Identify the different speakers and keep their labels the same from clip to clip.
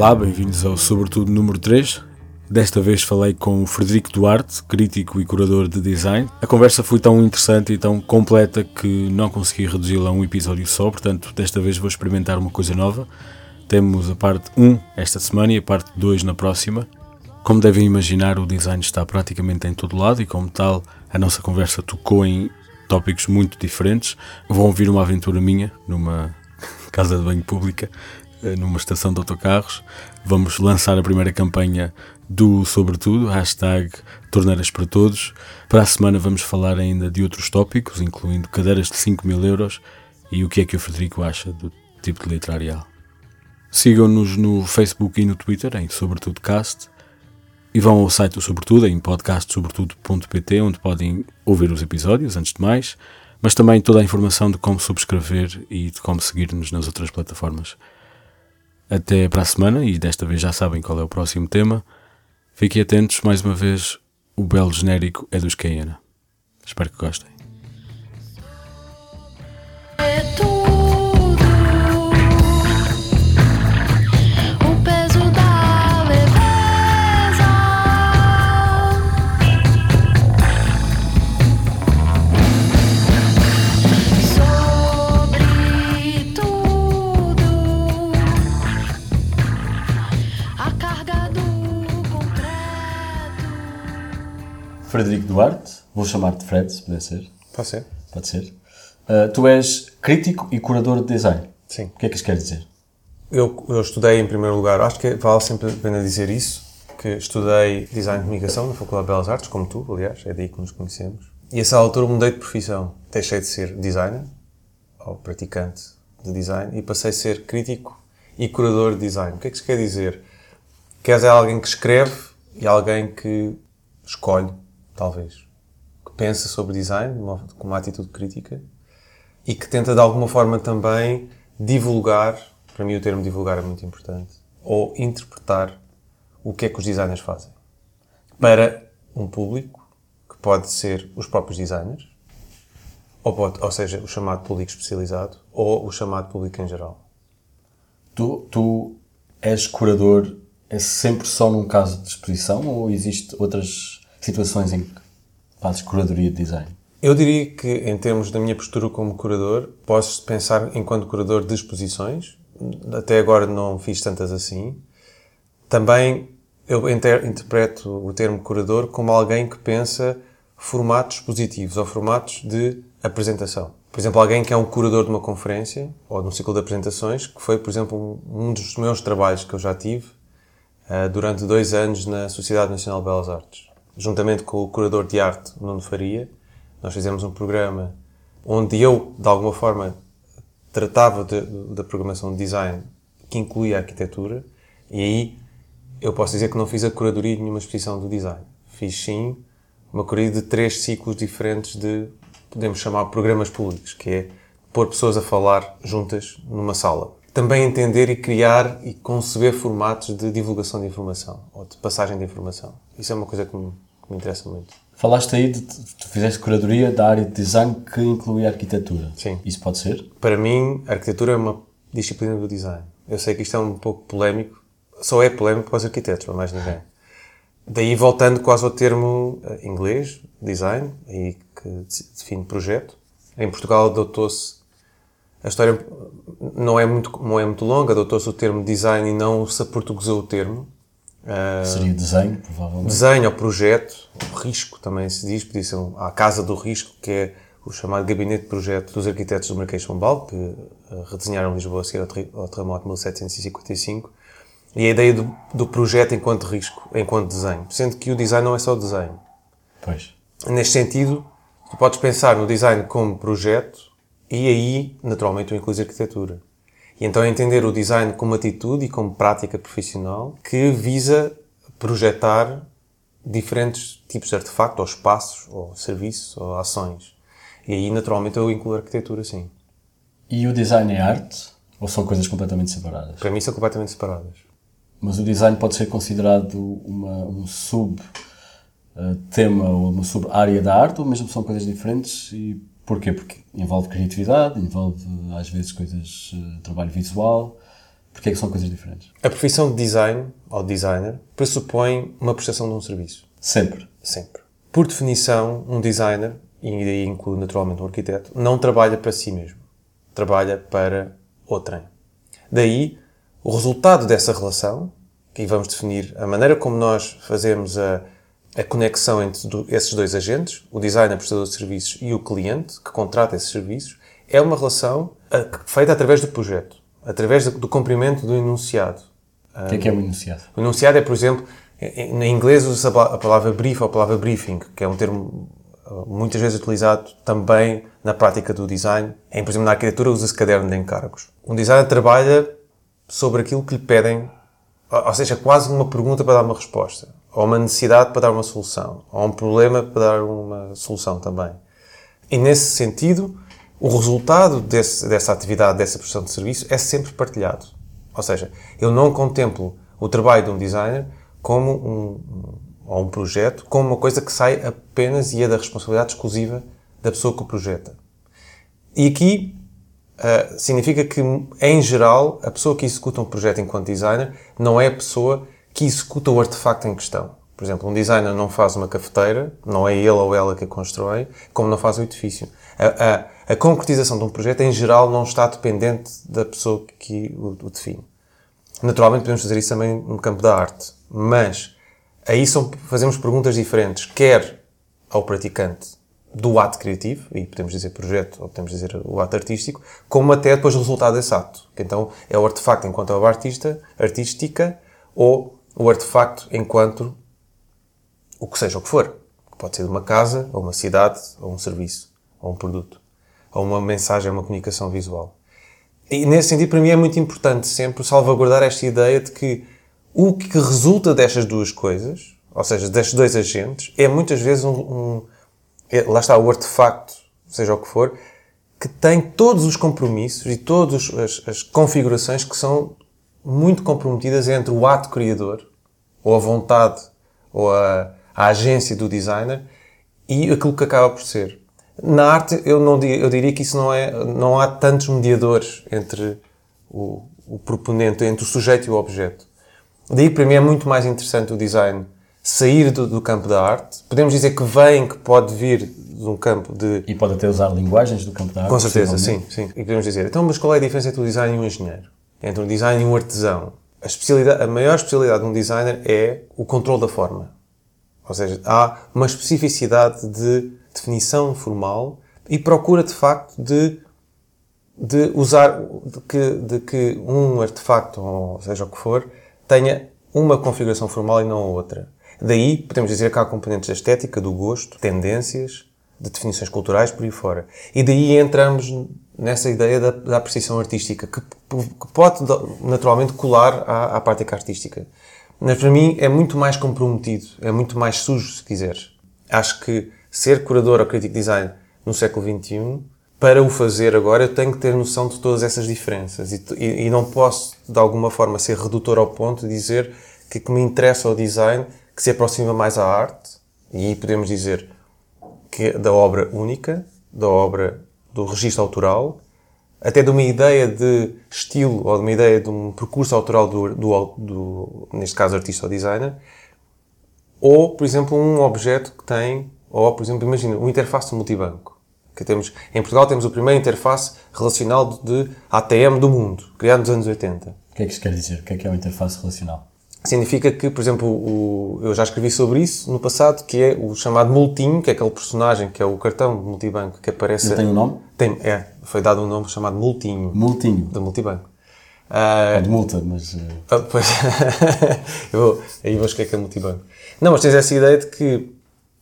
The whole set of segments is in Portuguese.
Speaker 1: Olá, bem-vindos ao Sobretudo número 3. Desta vez falei com o Frederico Duarte, crítico e curador de design. A conversa foi tão interessante e tão completa que não consegui reduzi-la a um episódio só, portanto, desta vez vou experimentar uma coisa nova. Temos a parte 1 esta semana e a parte 2 na próxima. Como devem imaginar, o design está praticamente em todo lado e, como tal, a nossa conversa tocou em tópicos muito diferentes. Vão ouvir uma aventura minha numa casa de banho pública, numa estação de autocarros. Vamos lançar a primeira campanha do Sobretudo, hashtag Torneiras para Todos. Para a semana vamos falar ainda de outros tópicos, incluindo cadeiras de 5 mil euros e o que é que o Frederico acha do tipo de letrarial. Sigam-nos no Facebook e no Twitter em Sobretudo Cast e vão ao site do Sobretudo em podcastsobretudo.pt onde podem ouvir os episódios antes de mais, mas também toda a informação de como subscrever e de como seguir-nos nas outras plataformas. Até para a semana e desta vez já sabem qual é o próximo tema. Fiquem atentos, mais uma vez, o belo genérico é dos Cayena. Espero que gostem. Frederico Duarte, vou chamar-te Fred, se puder ser.
Speaker 2: Pode ser?
Speaker 1: Pode ser. Uh, tu és crítico e curador de design.
Speaker 2: Sim.
Speaker 1: O que é que isto quer dizer?
Speaker 2: Eu, eu estudei em primeiro lugar, acho que vale sempre a pena dizer isso, que estudei Design de Comunicação na Faculdade de Belas Artes, como tu, aliás, é daí que nos conhecemos. E a essa altura mudei de profissão. Deixei de ser designer, ou praticante de design, e passei a ser crítico e curador de design. O que é que isso quer dizer? Queres é alguém que escreve e alguém que escolhe, talvez. Que pensa sobre design de uma- com uma atitude crítica e que tenta de alguma forma também divulgar, para mim o termo divulgar é muito importante, ou interpretar o que é que os designers fazem. Para um público, que pode ser os próprios designers, ou, pode, ou seja, o chamado público especializado, ou o chamado público em geral.
Speaker 1: Tu, tu és curador, é sempre só num caso de exposição ou existe outras situações em que fazes curadoria de design?
Speaker 2: Eu diria que, em termos da minha postura como curador, posso pensar enquanto curador de exposições. Até agora não fiz tantas assim. Também eu inter- interpreto o termo curador como alguém que pensa formatos positivos ou formatos de apresentação. Por exemplo, alguém que é um curador de uma conferência ou de um ciclo de apresentações, que foi, por exemplo, um dos meus trabalhos que eu já tive eh, durante dois anos na Sociedade Nacional de Belas Artes. Juntamente com o curador de arte, Nuno Faria, nós fizemos um programa onde eu, de alguma forma, tratava da programação de design que incluía a arquitetura e aí eu posso dizer que não fiz a curadoria de nenhuma exposição do design. Fiz sim uma curadoria de três ciclos diferentes de, podemos chamar, programas públicos, que é pôr pessoas a falar juntas numa sala. Também entender e criar e conceber formatos de divulgação de informação ou de passagem de informação. Isso é uma coisa que me, me interessa muito.
Speaker 1: Falaste aí de tu fizeste curadoria da área de design que inclui a arquitetura.
Speaker 2: Sim.
Speaker 1: Isso pode ser?
Speaker 2: Para mim, a arquitetura é uma disciplina do design. Eu sei que isto é um pouco polémico, só é polémico para os arquitetos, para mais ninguém. Daí voltando quase ao termo eh, inglês, design, aí que de- define projeto. Em Portugal adotou-se, a história não é muito, não é muito longa, adotou-se o termo design e não se aportuguesou o termo. Eh,
Speaker 1: Seria desenho, provavelmente.
Speaker 2: desenho ou projeto, risco também se diz, podia ser a Casa do Risco, que é o chamado Gabinete de Projeto dos Arquitetos do Marquês de Pombal, que eh, redesenharam Lisboa a seguir ao, ao terremoto de 1755, e a ideia do, do projeto enquanto risco, enquanto desenho, sendo que o design não é só desenho.
Speaker 1: Pois.
Speaker 2: Neste sentido, tu podes pensar no design como projeto e aí, naturalmente, tu incluís arquitetura. E então entender o design como atitude e como prática profissional que visa projetar diferentes tipos de artefacto, ou espaços, ou serviços, ou ações. E aí, naturalmente, eu incluo a arquitetura, sim.
Speaker 1: E o design é arte? Ou são coisas completamente separadas?
Speaker 2: Para mim, são completamente separadas.
Speaker 1: Mas o design pode ser considerado uma, um sub eh, ou uma sub área da arte ou mesmo são coisas diferentes e porquê? Porque envolve criatividade, envolve às vezes coisas, eh, trabalho visual.
Speaker 3: Porquê é que são coisas diferentes?
Speaker 2: A profissão de design, ou designer, pressupõe uma prestação de um serviço.
Speaker 3: Sempre.
Speaker 2: Sempre. Por definição, um designer, e aí inclui naturalmente um arquiteto, não trabalha para si mesmo. Trabalha para outrem. Daí, o resultado dessa relação, que vamos definir a maneira como nós fazemos a, a conexão entre do- esses dois agentes, o designer, prestador de serviços e o cliente, que contrata esses serviços, é uma relação ah, feita através do projeto, através do, do cumprimento do enunciado.
Speaker 3: O que é que é o enunciado?
Speaker 2: O enunciado é, por exemplo, em inglês usa-se a pa- a palavra brief ou a palavra briefing, que é um termo uh, muitas vezes utilizado também na prática do design. Em, por exemplo, na arquitetura usa-se caderno de encargos. Um designer trabalha sobre aquilo que lhe pedem, ou seja, quase uma pergunta para dar uma resposta, ou uma necessidade para dar uma solução, ou um problema para dar uma solução também. E nesse sentido, o resultado desse- dessa atividade, dessa prestação de serviço, é sempre partilhado. Ou seja, eu não contemplo o trabalho de um designer como um, ou um projeto, como uma coisa que sai apenas e é da responsabilidade exclusiva da pessoa que o projeta. E aqui Uh, significa que, em geral, a pessoa que executa um projeto enquanto designer não é a pessoa que executa o artefacto em questão. Por exemplo, um designer não faz uma cafeteira, não é ele ou ela que a constrói, como não faz o edifício. A, a- a concretização de um projeto, em geral, não está dependente da pessoa que o, o define. Naturalmente, podemos fazer isso também no campo da arte, mas aí são, fazemos perguntas diferentes, quer ao praticante do ato criativo, e podemos dizer projeto, ou podemos dizer o ato artístico, como até depois o resultado desse ato. Que então é o artefacto enquanto obra artista, artística, ou o artefacto enquanto o que seja o que for. Pode ser uma casa, ou uma cidade, ou um serviço, ou um produto, ou uma mensagem, uma comunicação visual. E nesse sentido, para mim é muito importante sempre salvaguardar esta ideia de que o que resulta destas duas coisas, ou seja, destes dois agentes, é muitas vezes um, um- é- lá está o artefacto, seja o que for, que tem todos os compromissos e todas as, as configurações que são muito comprometidas entre o ato criador, ou a vontade, ou a, a agência do designer, e aquilo que acaba por ser. Na arte, eu, não, eu diria que isso não é, não há tantos mediadores entre o, o proponente, entre o sujeito e o objeto. Daí, para mim, é muito mais interessante o design sair do, do campo da arte. Podemos dizer que vem, que pode vir de um campo de
Speaker 3: E pode até usar linguagens do campo da arte.
Speaker 2: com certeza, sim, sim. E podemos dizer, então, mas qual é a diferença entre o design e um engenheiro? Entre um design e um artesão? A, especialidade, a maior especialidade de um designer é o controle da forma. Ou seja, há uma especificidade de definição formal e procura, de facto, de, de usar, de que, de que um artefacto, ou seja o que for, tenha uma configuração formal e não outra. Daí, podemos dizer que há componentes da estética, do gosto, tendências, de definições culturais, por aí fora. E daí entramos nessa ideia da, da artística, que, que pode naturalmente colar à, à prática artística. Mas para mim é muito mais comprometido, é muito mais sujo, se quiseres. Acho que ser curador ou crítico de design no século XXI, para o fazer agora, eu tenho que ter noção de todas essas diferenças. E, e- e não posso, de alguma forma, ser redutor ao ponto de dizer que o que me interessa ao design, que se aproxima mais à arte, e podemos dizer que é da obra única, da obra do registro autoral, até de uma ideia de estilo ou de uma ideia de um percurso autoral do, do, do neste caso, artista ou designer, ou, por exemplo, um objeto que tem, ou, por exemplo, imagina, uma interface multibanco. Que temos, em Portugal temos o primeiro interface relacional de ATM do mundo, criado nos anos 80.
Speaker 3: O que é que isto quer dizer? O que é que é uma interface relacional?
Speaker 2: Significa que, por exemplo, o, eu já escrevi sobre isso no passado, que é o chamado multinho, que é aquele personagem que é o cartão de multibanco que aparece.
Speaker 3: Ele tem um nome?
Speaker 2: Tem, é, foi dado um nome chamado multinho,
Speaker 3: Multinho.
Speaker 2: do multibanco. Ah,
Speaker 3: É de multa, mas.
Speaker 2: ah, pois, eu vou, aí vou escrever que é multibanco. Não, mas tens essa ideia de que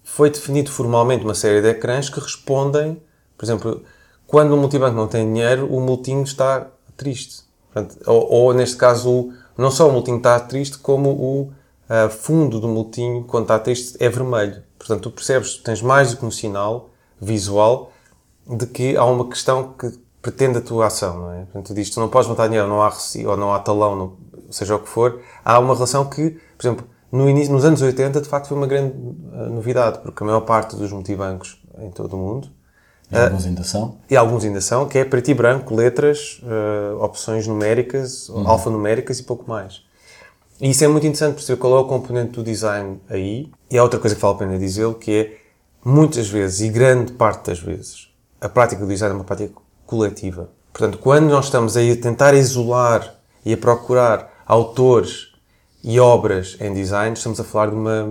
Speaker 2: foi definido formalmente uma série de ecrãs que respondem, por exemplo, quando o multibanco não tem dinheiro, o multinho está triste. Portanto, ou, ou, neste caso, não só o multinho está triste, como o ah, fundo do multinho, quando está triste, é vermelho. Portanto, tu percebes, tens mais do que um sinal visual de que há uma questão que pretende a tua ação, não é? Portanto, tu dizes, tu não podes botar dinheiro, não há ou não há talão, não- seja o que for. Há uma relação que, por exemplo, no início, nos anos 80, de facto, foi uma grande ah, novidade, porque a maior parte dos multibancos em todo o mundo
Speaker 3: E alguns ainda são.
Speaker 2: e alguns ainda são, que é preto e branco, letras, eh, opções numéricas, alfanuméricas e pouco mais. E isso é muito interessante perceber qual é o componente do design aí. E há outra coisa que vale a pena dizer, que é, muitas vezes, e grande parte das vezes, a prática do design é uma prática coletiva. Portanto, quando nós estamos aí a tentar isolar e a procurar autores e obras em design, estamos a falar de uma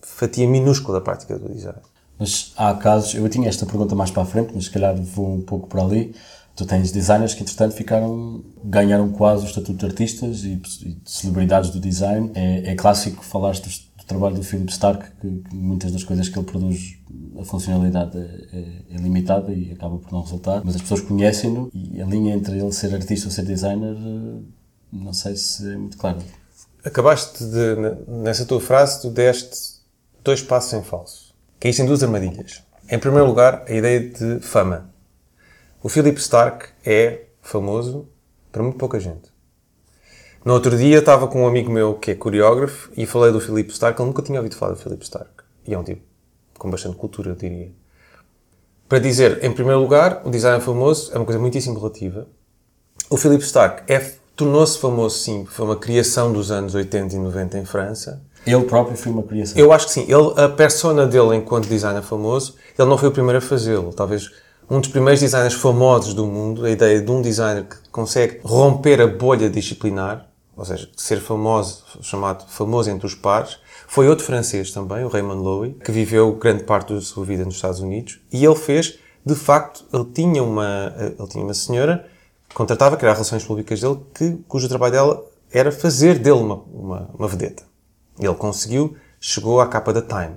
Speaker 2: fatia minúscula da prática do design.
Speaker 3: Mas há casos, eu tinha esta pergunta mais para a frente, mas se calhar vou um pouco para ali. Tu tens designers que, entretanto, ficaram, ganharam quase o estatuto de artistas e, e de celebridades do design. É, é clássico falaste do, do trabalho do Philip Stark, que, que muitas das coisas que ele produz, a funcionalidade é, é- é limitada e acaba por não resultar. Mas as pessoas conhecem-no e a linha entre ele ser artista ou ser designer, eh, não sei se é muito clara.
Speaker 2: Acabaste de, nessa tua frase, tu deste dois passos em falso. Caíste em duas armadilhas. Em primeiro lugar, a ideia de fama. O Philip Stark é famoso para muito pouca gente. No outro dia estava com um amigo meu que é coreógrafo e falei do Philip Stark. Ele nunca tinha ouvido falar do Philip Stark. E é um tipo com bastante cultura, eu diria. Para dizer, em primeiro lugar, o design famoso é uma coisa muitíssimo relativa. O Philip Stark é, tornou-se famoso, sim, foi uma criação dos anos 80 e 90 em França.
Speaker 3: Ele próprio foi uma criação.
Speaker 2: Eu acho que sim. Ele, a persona dele enquanto designer famoso, ele não foi o primeiro a fazê-lo. Talvez um dos primeiros designers famosos do mundo, a ideia de um designer que consegue romper a bolha disciplinar, ou seja, ser famoso, chamado famoso entre os pares, foi outro francês também, o Raymond Loewy, que viveu grande parte da sua vida nos Estados Unidos, e ele fez, de facto, ele tinha uma, ele tinha uma senhora que contratava, que era relações públicas dele, que, cujo trabalho dela era fazer dele uma, uma, uma vedeta. Ele conseguiu, chegou à capa da Time.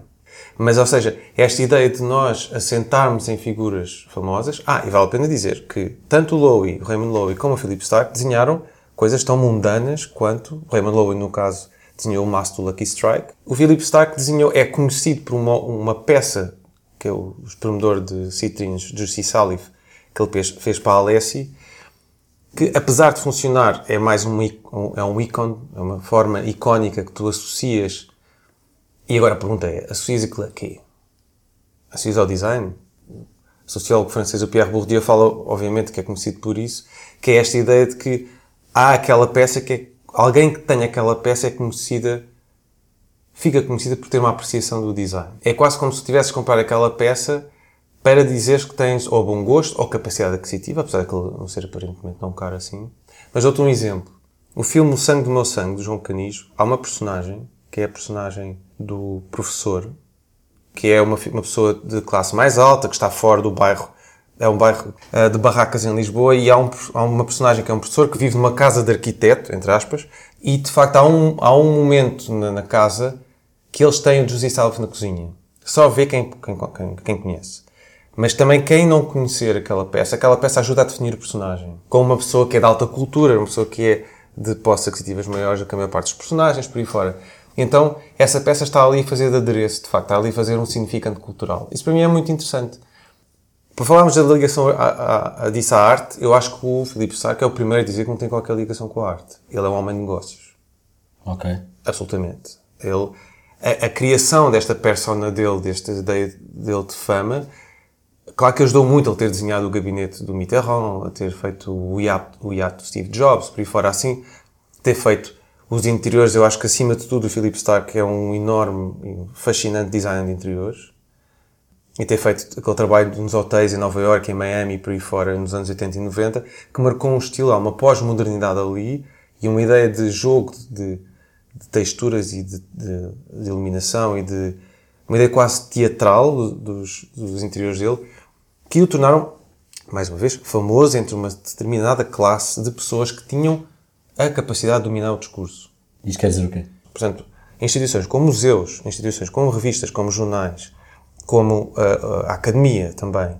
Speaker 2: Mas, ou seja, esta ideia de nós assentarmos em figuras famosas. Ah, e vale a pena dizer que tanto o Loewy, o Raymond Loewy, como o Philip Stark desenharam coisas tão mundanas quanto o Raymond Loewy, no caso, desenhou o do Lucky Strike. O Philip Stark desenhou, é conhecido por uma, uma peça que é o espremedor de citrinos de Salif, que ele fez, fez para a Alessi, que apesar de funcionar é mais um, é um ícone, é uma forma icónica que tu associas. E agora a pergunta é, associas aquilo a quê? Associas ao design? O sociólogo francês o Pierre Bourdieu fala, obviamente, que é conhecido por isso, que é esta ideia de que há aquela peça que é, alguém que tem aquela peça é conhecida, fica conhecida por ter uma apreciação do design. É quase como se tivesses comprar aquela peça para dizeres que tens ou bom gosto ou capacidade aquisitiva, apesar de ele não ser aparentemente tão caro assim. Mas dou-te um exemplo. O filme O Sangue do Meu Sangue, do João Canijo, há uma personagem, que é a personagem do professor, que é uma, uma pessoa de classe mais alta, que está fora do bairro, é um bairro eh, de barracas em Lisboa, e há, um, há uma personagem que é um professor que vive numa casa de arquiteto, entre aspas, e de facto há um, há um momento na, na casa que eles têm o José Salve na cozinha. Só vê quem, quem, quem, quem conhece. Mas também quem não conhecer aquela peça, aquela peça ajuda a definir o personagem. Com uma pessoa que é de alta cultura, uma pessoa que é de posses aquisitivas maiores do que a maior parte dos personagens, por aí fora. Então, essa peça está ali a fazer de adereço, de facto, está ali a fazer um significante cultural. Isso para mim é muito interessante. Por falarmos da ligação a, a, a disso à arte, eu acho que o Filipe Stark é o primeiro a dizer que não tem qualquer ligação com a arte. Ele é um homem de negócios.
Speaker 3: Ok.
Speaker 2: Absolutamente. Ele, a, a criação desta persona dele, desta ideia dele de fama, claro que ajudou muito ele ter desenhado o gabinete do Mitterrand, ter feito o iate, o Steve Jobs, por aí fora assim, ter feito os interiores, eu acho que acima de tudo o Philip Stark é um enorme fascinante design de interiores. E ter feito aquele trabalho nos hotéis em Nova York, em Miami e por aí fora, nos anos 80 e 90, que marcou um estilo, há uma pós-modernidade ali e uma ideia de jogo, de, de texturas e de, de- de iluminação e de uma ideia quase teatral dos, dos interiores dele, que o tornaram, mais uma vez, famoso entre uma determinada classe de pessoas que tinham a capacidade de dominar o discurso.
Speaker 3: Isto quer dizer o quê?
Speaker 2: Portanto, instituições como museus, instituições como revistas, como jornais, como a, a academia também,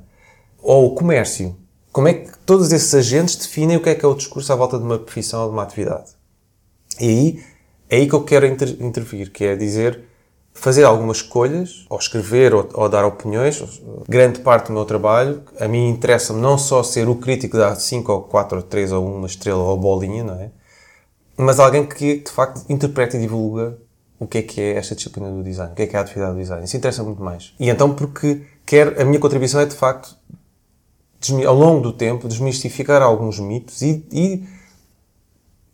Speaker 2: ou o comércio, como é que todos esses agentes definem o que é que é o discurso à volta de uma profissão ou de uma atividade? E aí, é aí que eu quero inter- intervir, que é dizer, fazer algumas escolhas, ou escrever, ou, ou dar opiniões. Grande parte do meu trabalho, a mim interessa-me não só ser o crítico dar 5 ou 4 ou 3 ou uma estrela ou bolinha, não é? mas alguém que de facto interpreta e divulga o que é que é esta disciplina do design, o que é que é a atividade do design. Isso interessa muito mais. E então porque quer, a minha contribuição é de facto ao longo do tempo, desmistificar alguns mitos e, e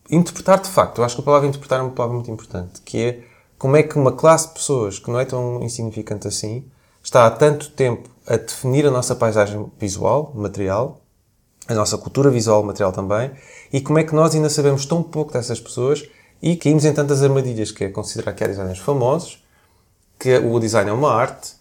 Speaker 2: interpretar de facto. Eu acho que a palavra interpretar é uma palavra muito importante, que é como é que uma classe de pessoas que não é tão insignificante assim está há tanto tempo a definir a nossa paisagem visual, material, a nossa cultura visual, material também, e como é que nós ainda sabemos tão pouco dessas pessoas e caímos em tantas armadilhas, que é considerar que há designers famosos, que o design é uma arte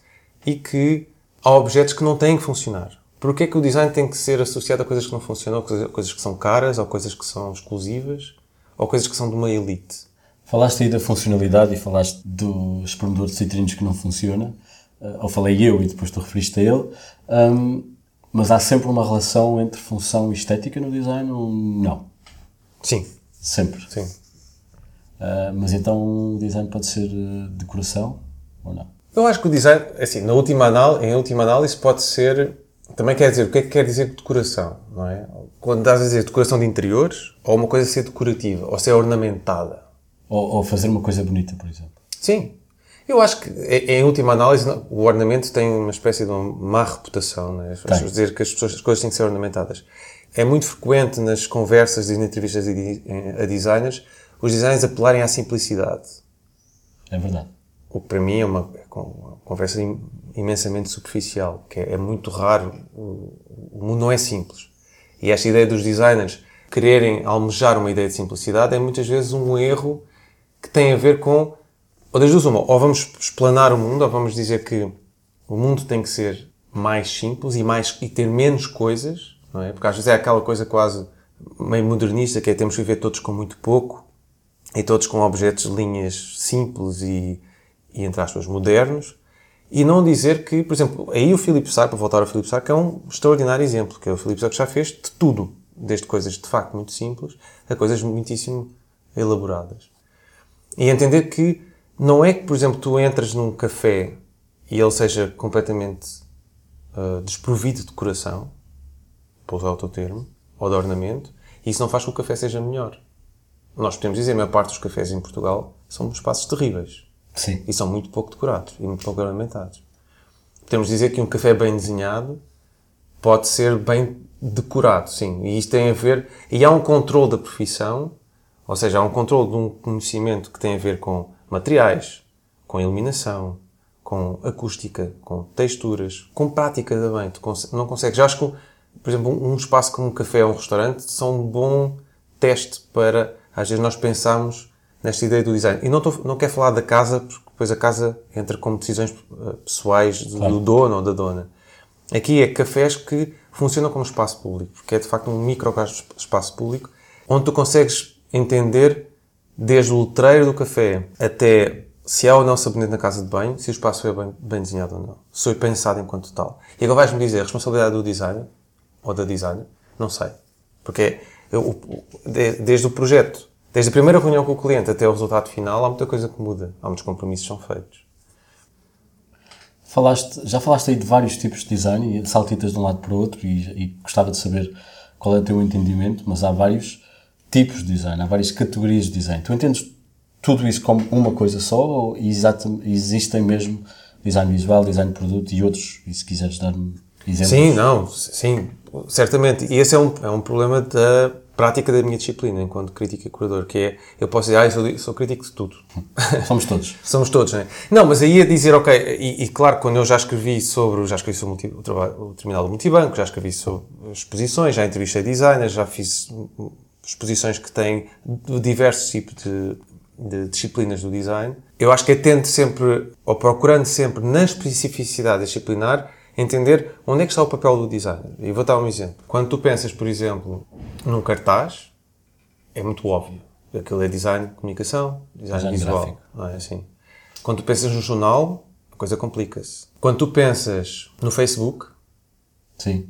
Speaker 2: e que há objetos que não têm que funcionar. Porquê é que o design tem que ser associado a coisas que não funcionam, coisas que são caras, ou coisas que são exclusivas, ou coisas que são de uma elite?
Speaker 3: Falaste aí da funcionalidade e falaste do espremedor de citrinos que não funciona. Uh, ou falei eu e depois tu referiste a ele. Um, mas há sempre uma relação entre função e estética no design ou não?
Speaker 2: Sim,
Speaker 3: Sempre.
Speaker 2: sim.
Speaker 3: Uh, mas então o design pode ser uh, decoração ou não?
Speaker 2: Eu acho que o design, assim, na última análise, em última análise, pode ser. Também quer dizer, o que é que quer dizer decoração, não é? Quando estás a dizer decoração de interiores, ou uma coisa ser decorativa, ou ser ornamentada.
Speaker 3: Ou, ou fazer uma coisa bonita, por exemplo.
Speaker 2: Sim. Eu acho que, em última análise, o ornamento tem uma espécie de uma má reputação, é? Vamos
Speaker 3: Tem.
Speaker 2: dizer que as, pessoas, as coisas têm que ser ornamentadas. É muito frequente nas conversas e nas entrevistas a designers, os designers apelarem à simplicidade.
Speaker 3: É verdade.
Speaker 2: O que para mim é uma, é uma conversa im- imensamente superficial, que é, é muito raro, o, o mundo não é simples. E esta ideia dos designers quererem almejar uma ideia de simplicidade é muitas vezes um erro que tem a ver com, ou das duas uma, ou vamos explanar o mundo, ou vamos dizer que o mundo tem que ser mais simples e, mais, e ter menos coisas, não é? Porque às vezes é aquela coisa quase meio modernista, que é temos que viver todos com muito pouco, e todos com objetos, linhas simples e, e entre aspas, modernos. E não dizer que, por exemplo, aí o Philip Stark, para voltar ao Philip Stark, é um extraordinário exemplo, que é o Philip Stark já fez de tudo, desde coisas de facto muito simples a coisas muitíssimo elaboradas. E entender que não é que, por exemplo, tu entras num café e ele seja completamente ah, desprovido de decoração, para usar o teu termo, ou de ornamento, e isso não faz com que o café seja melhor. Nós podemos dizer, a maior parte dos cafés em Portugal são espaços terríveis.
Speaker 3: Sim.
Speaker 2: E são muito pouco decorados e muito pouco ornamentados. Podemos dizer que um café bem desenhado pode ser bem decorado, sim. E isto tem a ver... E há um controle da profissão, ou seja, há um controle de um conhecimento que tem a ver com materiais, com iluminação, com acústica, com texturas, com prática também. Tu não consegues... Já acho que, por exemplo, um espaço como um café ou um restaurante são um bom teste para, às vezes, nós pensarmos nesta ideia do design. E não, não quero falar da casa, porque depois a casa entra como decisões eh, pessoais do,
Speaker 3: Claro.
Speaker 2: do dono ou da dona. Aqui é cafés que funcionam como espaço público, porque é de facto um micro espaço público, onde tu consegues entender desde o letreiro do café até se há ou não sabonete na casa de banho, se o espaço é bem, bem desenhado ou não. Se foi pensado enquanto tal. E agora vais-me dizer a responsabilidade do designer, ou da designer, não sei. Porque eu- desde o projeto, desde a primeira reunião com o cliente até o resultado final, há muita coisa que muda. Há muitos compromissos que são feitos.
Speaker 3: Falaste, já falaste aí de vários tipos de design saltitas de um lado para o outro e, e gostava de saber qual é o teu entendimento, mas há vários tipos de design, há várias categorias de design. Tu entendes tudo isso como uma coisa só ou existem mesmo design visual, design de produto e outros, e se quiseres dar-me exemplos?
Speaker 2: Sim, não, sim, certamente. E esse é um, é um problema da prática da minha disciplina enquanto crítico e curador, que é, eu posso dizer, ah, eu sou, sou crítico de tudo.
Speaker 3: Somos todos.
Speaker 2: Somos todos, não é? Não, mas aí a dizer, ok, e, e claro, quando eu já escrevi sobre, já escrevi sobre o, trabalho, o terminal do multibanco, já escrevi sobre exposições, já entrevistei designers, já fiz exposições que têm diversos tipos de, de disciplinas do design. Eu acho que é tendo sempre, ou procurando sempre, na especificidade disciplinar, entender onde é que está o papel do designer. E vou dar um exemplo. Quando tu pensas, por exemplo, num cartaz, é muito óbvio. Aquilo é design de comunicação, design,
Speaker 3: Design
Speaker 2: visual.
Speaker 3: gráfico.
Speaker 2: Não é assim? Quando tu pensas no jornal, a coisa complica-se. Quando tu pensas no Facebook,
Speaker 3: Sim.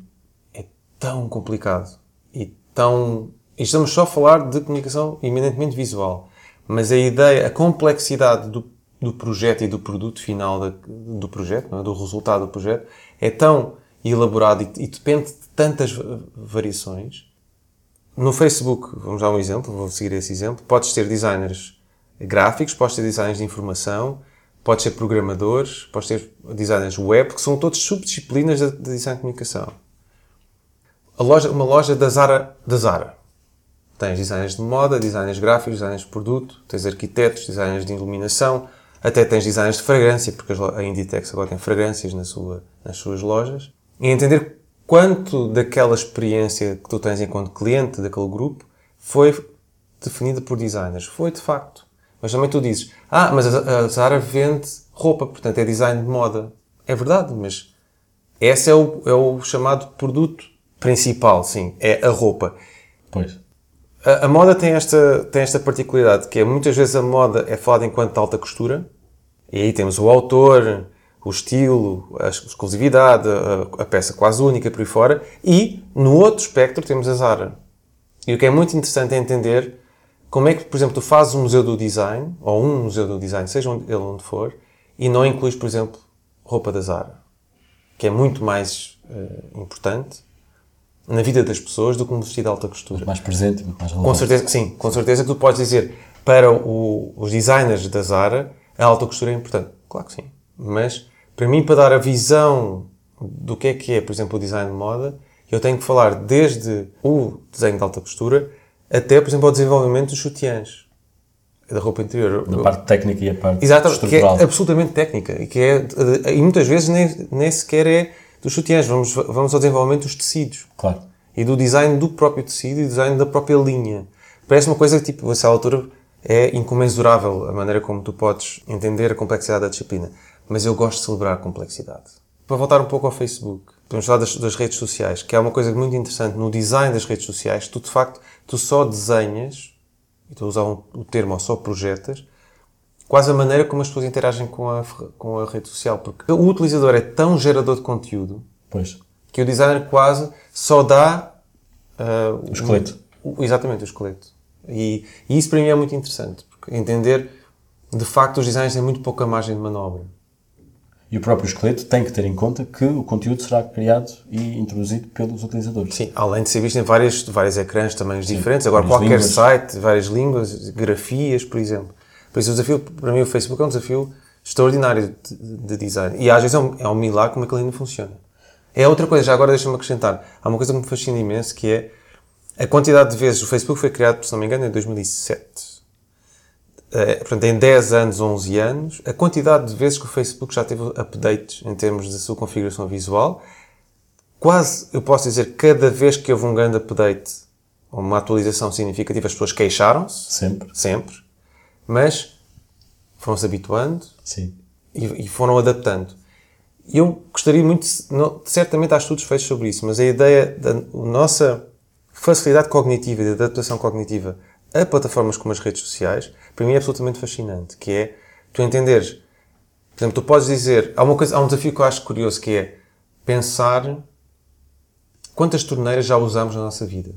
Speaker 2: é tão complicado e tão. E estamos só a falar de comunicação eminentemente visual. Mas a ideia, a complexidade do, do projeto e do produto final da- do projeto, é? do resultado do projeto, é tão elaborado e, e depende de tantas va- variações. No Facebook, vamos dar um exemplo, vou seguir esse exemplo, podes ter designers gráficos, podes ter designers de informação, podes ter programadores, podes ter designers web, que são todos subdisciplinas de de design de comunicação. loja, uma loja da Zara, da Zara. Tens designers de moda, designers gráficos, designers de produto, tens arquitetos, designers de iluminação, até tens designers de fragrância, porque a Inditex agora tem fragrâncias na sua, nas suas lojas. E entender quanto daquela experiência que tu tens enquanto cliente daquele grupo foi definida por designers. Foi de facto. Mas também tu dizes, ah, mas a Zara vende roupa, portanto é design de moda. É verdade, mas esse é o, é o chamado produto principal, sim, é a roupa.
Speaker 3: Pois.
Speaker 2: A, a moda tem esta, tem esta particularidade, que é muitas vezes a moda é falada enquanto alta costura, e aí temos o autor, o estilo, a exclusividade, a, a peça quase única por aí fora, e no outro espectro temos a Zara. E o que é muito interessante é entender como é que, por exemplo, tu fazes um museu do design, ou um museu do design, seja onde, ele onde for, e não incluís, por exemplo, roupa da Zara, que é muito mais eh, importante na vida das pessoas do que um vestido de alta costura.
Speaker 3: Mais presente, muito mais
Speaker 2: Com
Speaker 3: relevante.
Speaker 2: certeza, sim, com certeza que tu podes dizer para o- os designers da Zara a alta costura é importante. Claro que sim. Mas para mim, para dar a visão do que é que é, por exemplo, o design de moda, eu tenho que falar desde o desenho de alta costura até, por exemplo, ao desenvolvimento dos sutiãs, da roupa interior.
Speaker 3: Da parte técnica e a parte
Speaker 2: Exatamente, que é
Speaker 3: estrutural.
Speaker 2: absolutamente técnica e que é, e muitas vezes nem, nem sequer é dos sutiãs, vamos, vamos ao desenvolvimento dos tecidos
Speaker 3: Claro.
Speaker 2: e do design do próprio tecido e do design da própria linha. Parece uma coisa que, tipo, a essa altura é incomensurável a maneira como tu podes entender a complexidade da disciplina. Mas eu gosto de celebrar a complexidade. Para voltar um pouco ao Facebook, podemos falar das, das redes sociais, que é uma coisa muito interessante no design das redes sociais. Tu, de facto, tu só desenhas, e estou a usar o termo, ou só projetas, quase a maneira como as pessoas interagem com a, com a rede social. Porque o utilizador é tão gerador de conteúdo
Speaker 3: Pois.
Speaker 2: que o designer quase só dá ah,
Speaker 3: O esqueleto.
Speaker 2: o- exatamente, o esqueleto. E, e isso para mim é muito interessante, porque entender de facto os designers têm muito pouca margem de manobra.
Speaker 3: E o próprio esqueleto tem que ter em conta que o conteúdo será criado e introduzido pelos utilizadores.
Speaker 2: Sim, além de ser visto em vários, vários ecrãs, tamanhos diferentes, agora qualquer
Speaker 3: línguas.
Speaker 2: site, várias línguas, grafias, por exemplo. Por isso o desafio, para mim o Facebook é um desafio extraordinário de, de design. E às vezes é um, é um milagre como aquilo ainda funciona. É outra coisa, já agora deixa-me acrescentar. Há uma coisa que me fascina imenso que é a quantidade de vezes, o Facebook foi criado, se não me engano, em 2007. Eh, portanto, em 10 anos, 11 anos, a quantidade de vezes que o Facebook já teve updates em termos da sua configuração visual, quase, eu posso dizer, cada vez que houve um grande update, ou uma atualização significativa, as pessoas queixaram-se,
Speaker 3: Sempre.
Speaker 2: sempre, mas foram-se habituando
Speaker 3: Sim.
Speaker 2: e, e foram adaptando. Eu gostaria muito, certamente há estudos feitos sobre isso, mas a ideia da nossa facilidade cognitiva e de adaptação cognitiva a plataformas como as redes sociais, para mim é absolutamente fascinante, que é tu entenderes, por exemplo, tu podes dizer, há uma coisa, há um desafio que eu acho curioso, que é pensar quantas torneiras já usamos na nossa vida.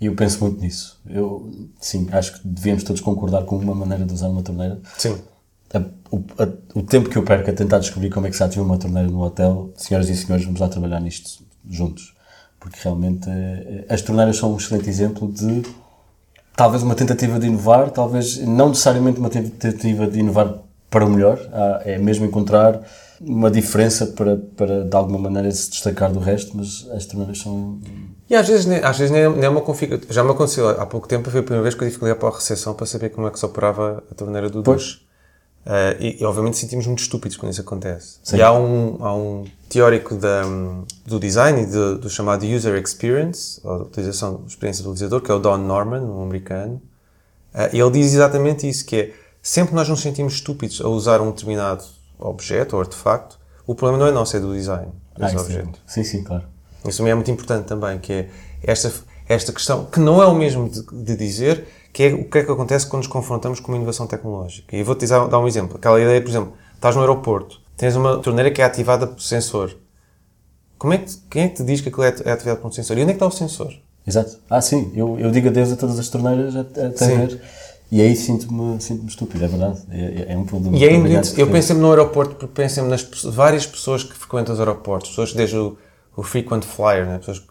Speaker 3: E eu penso muito nisso. Eu, sim, acho que devíamos todos concordar com uma maneira de usar uma torneira.
Speaker 2: Sim.
Speaker 3: A- o, a- o tempo que eu perco a tentar descobrir como é que se ativa uma torneira no hotel, senhoras e senhores, vamos lá trabalhar nisto juntos. Porque realmente eh, as torneiras são um excelente exemplo de talvez uma tentativa de inovar, talvez não necessariamente uma tentativa de inovar para o melhor, é mesmo encontrar uma diferença para, para de alguma maneira se destacar do resto, mas as torneiras são.
Speaker 2: E às vezes, nem- às vezes nem, nem é uma configuração. Já me aconteceu há pouco tempo, foi a primeira vez que eu tive que ligar para a recepção para saber como é que se operava a torneira do
Speaker 3: Pois.
Speaker 2: Eh, e, e, obviamente sentimos muito estúpidos quando isso acontece.
Speaker 3: Sim.
Speaker 2: E há um, há um teórico da, do design e do, do chamado User Experience, ou utilização, experiência do utilizador, que é o Don Norman, um americano. Eh, e ele diz exatamente isso, que é sempre nós nos sentimos estúpidos a usar um determinado objeto ou artefacto, o problema não é nosso, é do design desse
Speaker 3: Ah, é-
Speaker 2: objeto.
Speaker 3: sim, sim, claro.
Speaker 2: Isso também é muito importante também, que é esta, esta questão, que não é o mesmo de, de dizer, que é o que é que acontece quando nos confrontamos com uma inovação tecnológica. E eu vou-te dar, um exemplo. Aquela ideia, por exemplo, estás no aeroporto, tens uma torneira que é ativada por sensor. Como é que, quem é que te diz que aquilo é, é ativado por um sensor? E onde é que está o sensor?
Speaker 3: Exato. Ah, sim, eu, eu digo adeus a todas as torneiras até
Speaker 2: Sim.
Speaker 3: ver. E aí sinto-me sinto estúpido, é verdade. É, é- é um problema.
Speaker 2: E é
Speaker 3: por
Speaker 2: eu
Speaker 3: ter-
Speaker 2: penso sempre no aeroporto, porque penso sempre nas várias pessoas que frequentam os aeroportos, pessoas desde o, o frequent flyer, né? pessoas que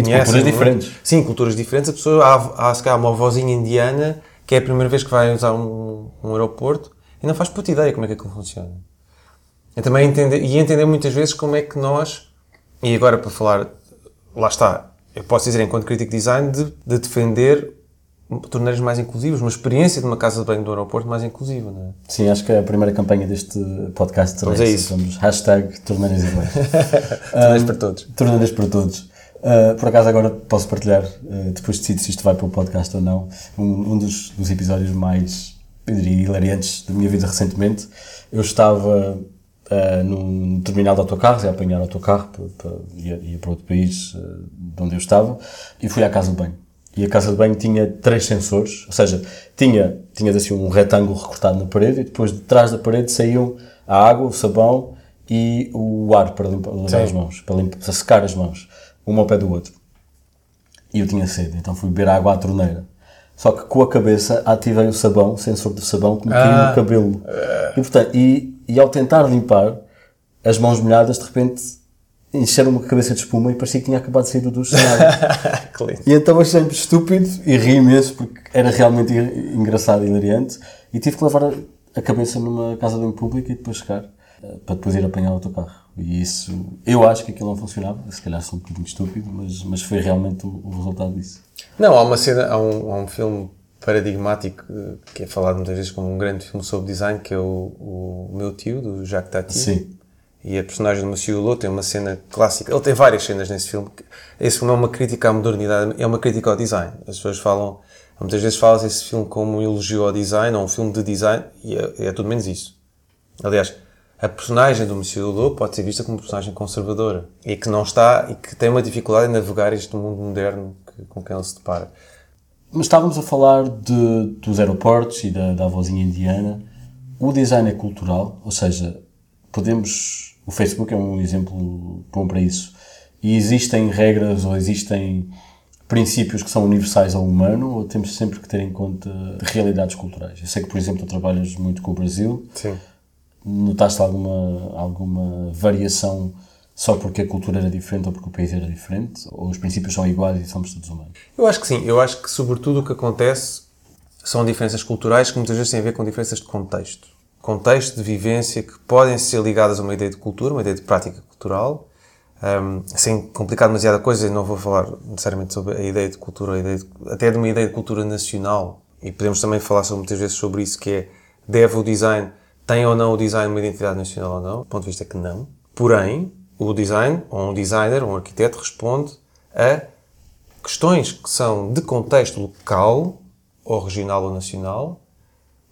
Speaker 3: E
Speaker 2: conhecem
Speaker 3: culturas diferentes.
Speaker 2: Sim, culturas diferentes. A pessoa, há, há se calhar uma vozinha indiana que é a primeira vez que vai usar um, um aeroporto e não faz puta ideia como é que aquilo funciona. E também entender, e entender muitas vezes como é que nós, e agora para falar lá está, eu posso dizer, enquanto crítico de design, de, de defender torneiros mais inclusivos, uma experiência de uma casa de banho do aeroporto mais inclusiva, não é?
Speaker 1: Sim, acho que é a primeira campanha deste podcast
Speaker 2: a
Speaker 1: essa.
Speaker 2: isso.
Speaker 1: Hashtag torneiras iguais.
Speaker 2: Torneiros para todos.
Speaker 1: Torneiras para todos. Uh, por acaso agora posso partilhar, uh, depois decido se isto vai para o podcast ou não, um, um dos, dos episódios mais, eu diria, hilariantes da minha vida recentemente. Eu estava uh, num terminal de autocarros, ia apanhar autocarro, para, para, ia, ia para outro país uh, de onde eu estava, e fui à casa de banho. E a casa de banho tinha três sensores, ou seja, tinha, tinha assim um retângulo recortado na parede e depois de trás da parede saíam a água, o sabão e o ar para limpar, as mãos, para, limpar, para secar as mãos, um ao pé do outro. E eu tinha sede, então fui beber água à torneira. Só que com a cabeça ativei o sabão, o sensor do sabão, que me caiu no cabelo. E, portanto, e, e ao tentar limpar, as mãos molhadas, de repente, encheram uma cabeça de espuma e parecia que tinha acabado de sair do duche. E então achei-me estúpido e ri imenso porque era realmente en- engraçado e hilariante e tive que levar a, a cabeça numa casa de banho pública e depois chegar eh, para depois ir apanhar o autocarro. E isso, eu acho que aquilo não funcionava, se calhar sou um bocadinho estúpido, mas, mas foi realmente o, o resultado disso.
Speaker 2: Não, há uma cena, há um, há um filme paradigmático eh, que é falado muitas vezes como um grande filme sobre design, que é o, o Meu Tio, do Jacques Tati.
Speaker 1: Sim.
Speaker 2: E a personagem do Monsieur Hulot tem uma cena clássica. Ele tem várias cenas nesse filme. Esse filme é uma crítica à modernidade, é uma crítica ao design. As pessoas falam, muitas vezes falam esse filme como um elogio ao design, ou um filme de design, e é, é tudo menos isso. Aliás, a personagem do Monsieur Hulot pode ser vista como uma personagem conservadora e que não está e que tem uma dificuldade em navegar este mundo moderno que- com quem ele se depara.
Speaker 1: Mas estávamos a falar de, dos aeroportos e da, da vozinha indiana. O design é cultural, ou seja, podemos. O Facebook é um exemplo bom para isso. E existem regras ou existem princípios que são universais ao humano ou temos sempre que ter em conta realidades culturais? Eu sei que, por exemplo, tu trabalhas muito com o Brasil.
Speaker 2: Sim.
Speaker 1: Notaste alguma, alguma variação só porque a cultura era diferente ou porque o país era diferente? Ou os princípios são iguais e somos todos humanos?
Speaker 2: Eu acho que sim. Eu acho que, sobretudo, o que acontece são diferenças culturais que muitas vezes têm a ver com diferenças de contexto. Contexto de vivência que podem ser ligadas a uma ideia de cultura, uma ideia de prática cultural. Um, sem complicar demasiado a coisa, não vou falar necessariamente sobre a ideia de cultura, a ideia de- até de uma ideia de cultura nacional. E podemos também falar sobre, muitas vezes sobre isso, que é, deve o design, tem ou não o design uma identidade nacional ou não? O ponto de vista é que não. Porém, o design, ou um designer, ou um arquiteto, responde a questões que são de contexto local, ou regional ou nacional,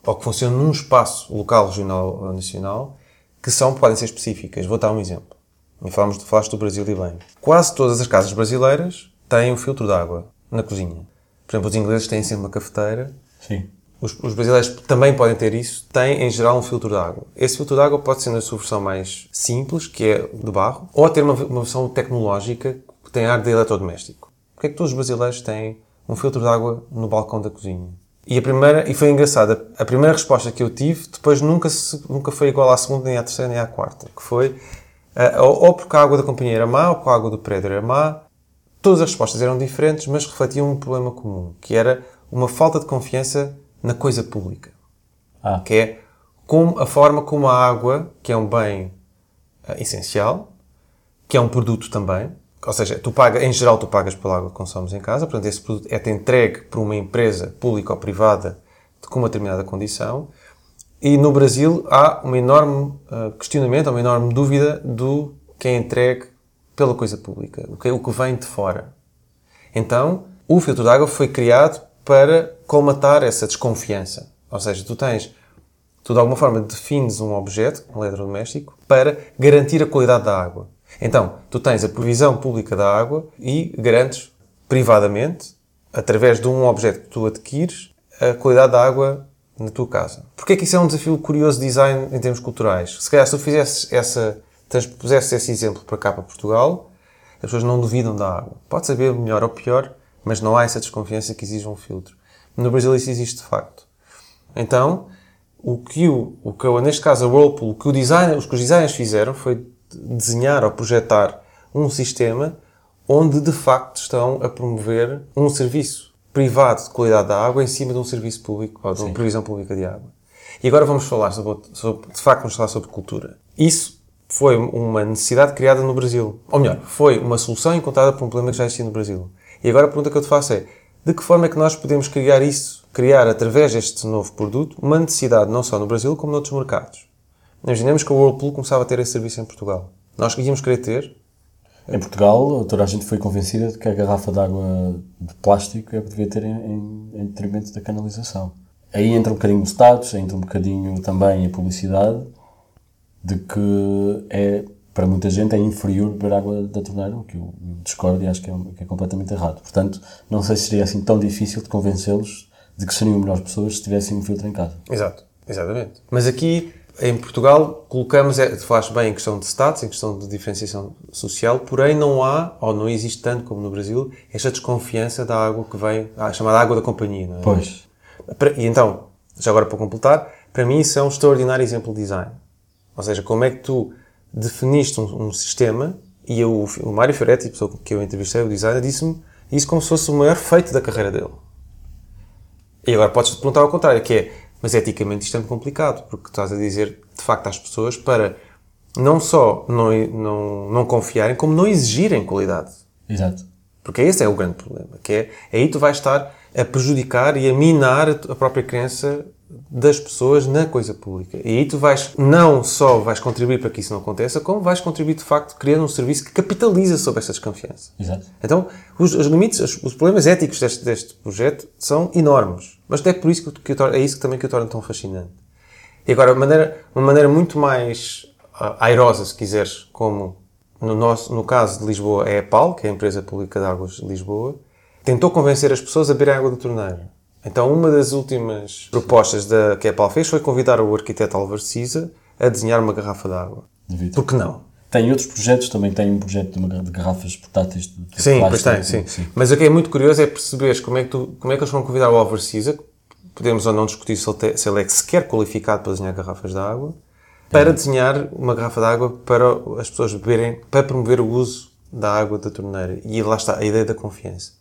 Speaker 2: ou que funcionam num espaço local, regional ou nacional, que são, podem ser específicas. Vou dar um exemplo. E falamos, falaste do Brasil e bem. Quase todas as casas brasileiras têm um filtro de água na cozinha. Por exemplo, os ingleses têm sempre uma cafeteira.
Speaker 1: Sim.
Speaker 2: Os, os brasileiros também podem ter isso. Têm, em geral, um filtro de água. Esse filtro de água pode ser na sua versão mais simples, que é de barro, ou ter uma, uma versão tecnológica que tem ar de eletrodoméstico. Porquê é que todos os brasileiros têm um filtro de água no balcão da cozinha? E a primeira, e foi engraçada, a primeira resposta que eu tive, depois nunca, nunca foi igual à segunda, nem à terceira, nem à quarta, que foi, ah, ou, ou porque a água da companhia era má, ou porque a água do prédio era má, Todas as respostas eram diferentes, mas refletiam um problema comum, que era uma falta de confiança na coisa pública.
Speaker 1: Ah.
Speaker 2: Que é como, a forma como a água, que é um bem ah, essencial, que é um produto também, ou seja, tu paga, em geral tu pagas pela água que consomes em casa, portanto esse produto é-te entregue por uma empresa pública ou privada com uma determinada condição, e no Brasil há um enorme ah, questionamento, uma enorme dúvida do que é entregue pela coisa pública, o que, o que vem de fora. Então, o filtro de água foi criado para colmatar essa desconfiança. Ou seja, tu tens, tu de alguma forma defines um objeto, um eletrodoméstico, para garantir a qualidade da água. Então, tu tens a provisão pública da água e garantes privadamente, através de um objeto que tu adquires, a qualidade da água na tua casa. Porquê é que isso é um desafio curioso de design em termos culturais? Se calhar se tu fizesses essa, transpusesses esse exemplo para cá, para Portugal, as pessoas não duvidam da água. Pode saber melhor ou pior, mas não há essa desconfiança que exige um filtro. No Brasil isso existe de facto. Então, o que o, o que neste caso a Whirlpool, o que o design, os que os designers fizeram foi desenhar ou projetar um sistema onde de facto estão a promover um serviço privado de qualidade da água em cima de um serviço público, ou de uma provisão pública de água. E agora vamos falar sobre, sobre de facto vamos falar sobre cultura. Isso foi uma necessidade criada no Brasil. Ou melhor, foi uma solução encontrada para um problema que já existia no Brasil. E agora a pergunta que eu te faço é, de que forma é que nós podemos criar isso, criar através deste novo produto, uma necessidade não só no Brasil como noutros mercados? Imaginemos que a Whirlpool começava a ter esse serviço em Portugal. Nós íamos querer ter,
Speaker 1: Em Portugal, toda a gente foi convencida de que a garrafa de água de plástico é que devia ter em, em, em detrimento da canalização. Aí entra um bocadinho o status, entra um bocadinho também a publicidade, de que é, para muita gente, é inferior beber água da torneira, o que eu discordo e acho que é, que é completamente errado. Portanto, não sei se seria assim tão difícil de convencê-los de que seriam melhores pessoas se tivessem um filtro em casa.
Speaker 2: Exato, exatamente. Mas aqui, em Portugal, colocamos, é, falaste bem em questão de status, em questão de diferenciação social, porém não há, ou não existe tanto como no Brasil, esta desconfiança da água que vem, a chamada água da companhia, não é?
Speaker 1: Pois.
Speaker 2: E então, já agora para completar, para mim isso é um extraordinário exemplo de design. Ou seja, como é que tu definiste um, um sistema e eu, o Mário Ferretti, a pessoa que eu entrevistei, o designer, disse-me isso como se fosse o maior feito da carreira dele. E agora podes-te perguntar ao contrário, que é, mas eticamente isto é muito complicado, porque tu estás a dizer, de facto, às pessoas para não só não, não, não confiarem, como não exigirem qualidade.
Speaker 1: Exato.
Speaker 2: Porque esse é o grande problema, que é aí tu vais estar a prejudicar e a minar a própria crença das pessoas na coisa pública. E aí tu vais, não só vais contribuir para que isso não aconteça, como vais contribuir de facto criando um serviço que capitaliza sobre essa desconfiança.
Speaker 1: Exato.
Speaker 2: Então, os, os limites, os, os problemas éticos deste, deste projeto são enormes. Mas é por isso que, que o tor- é isso que também que o torna tão fascinante. E agora, uma maneira, uma maneira muito mais ah, airosa, se quiseres, como no, nosso, no caso de Lisboa é a PAL, que é a Empresa Pública de Águas de Lisboa, tentou convencer as pessoas a beber água da torneira. Então, uma das últimas propostas da, que a PAL fez foi convidar o arquiteto Álvaro Cisa a desenhar uma garrafa de água.
Speaker 1: Devido.
Speaker 2: Por que não?
Speaker 1: Tem outros projetos, também tem um projeto de, uma de garrafas portáteis de, de
Speaker 2: Sim, pois tem, sim. Mas o que é muito curioso é perceberes como é que, tu, como é que eles foram convidar o Álvaro Cisa, podemos ou não discutir se ele, te- se ele é sequer qualificado para desenhar garrafas de água, para desenhar uma garrafa de água para as pessoas beberem, para promover o uso da água da torneira. E lá está, a ideia da confiança.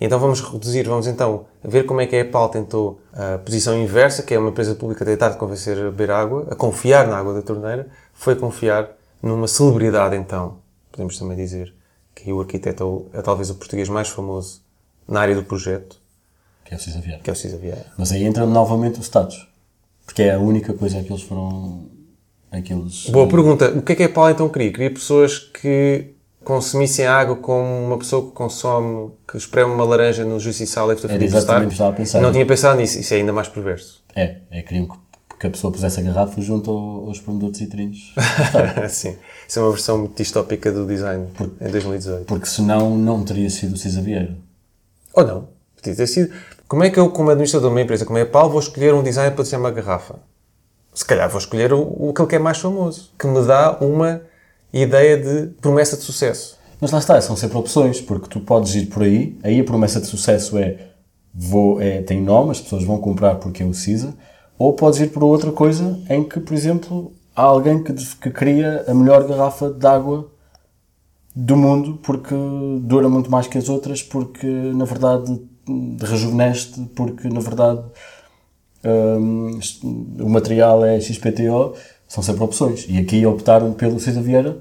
Speaker 2: Então vamos reduzir, vamos então ver como é que a EPAL tentou a posição inversa, que é uma empresa pública tentar convencer a beber água, a confiar na água da torneira, foi confiar numa celebridade então, podemos também dizer, que o arquiteto é, é talvez o português mais famoso na área do projeto,
Speaker 1: Que é o Cisa Vieira.
Speaker 2: que é o Cisa Vieira.
Speaker 1: Mas aí entra novamente o status. Porque é a única coisa que eles foram. Aqueles.
Speaker 2: Boa pergunta. O que é que a EPAL então queria? Queria pessoas que consumissem água como uma pessoa que consome, que espreme uma laranja no juice e sal e que tu
Speaker 1: Era exatamente estava a pensar.
Speaker 2: Não tinha pensado nisso. Isso é ainda mais perverso.
Speaker 1: É, é queriam que, que a pessoa pusesse a garrafa junto ao- aos produtos citrinos.
Speaker 2: Sim. Isso é uma versão muito distópica do design em 2018.
Speaker 1: Porque senão não teria sido o Cisa Vieira.
Speaker 2: Ou não. Podia ter sido. Como é que eu, como administrador de uma empresa como é a PAL, vou escolher um design para desenhar uma garrafa? Se calhar vou escolher o, o aquele que é mais famoso, que me dá uma ideia de promessa de sucesso.
Speaker 1: Mas lá está, são sempre opções, porque tu podes ir por aí, aí a promessa de sucesso é, vou, é tem nome, as pessoas vão comprar porque é o CISA, ou podes ir por outra coisa em que, por exemplo, há alguém que, que cria a melhor garrafa de água do mundo porque dura muito mais que as outras, porque na verdade rejuvenesce, porque na verdade hum, o material é XPTO, são sempre opções. E aqui optaram pelo Cisa Vieira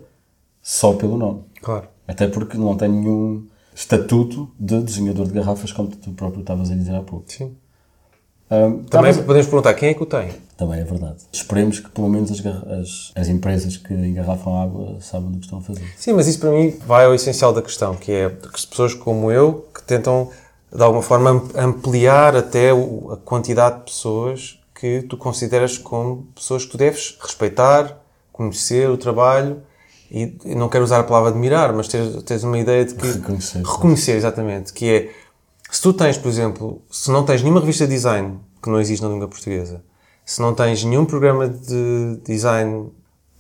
Speaker 1: só pelo nome.
Speaker 2: Claro.
Speaker 1: Até porque não tem nenhum estatuto de desenhador de garrafas, como tu próprio estavas a dizer há pouco.
Speaker 2: Sim.
Speaker 1: Hum,
Speaker 2: Também
Speaker 1: talvez-
Speaker 2: podemos perguntar quem é que o tem.
Speaker 1: também é verdade. Esperemos que pelo menos as, as, as empresas que engarrafam água saibam do que estão a fazer.
Speaker 2: Sim, mas isso para mim vai ao essencial da questão, que é que as pessoas como eu que tentam de alguma forma am- ampliar até a quantidade de pessoas que tu consideras como pessoas que tu deves respeitar, conhecer o trabalho e não quero usar a palavra admirar, mas tens, tens uma ideia de que
Speaker 1: Reconhecer.
Speaker 2: reconhecer exatamente, que é se tu tens, por exemplo, se não tens nenhuma revista de design que não existe na língua portuguesa, se não tens nenhum programa de design,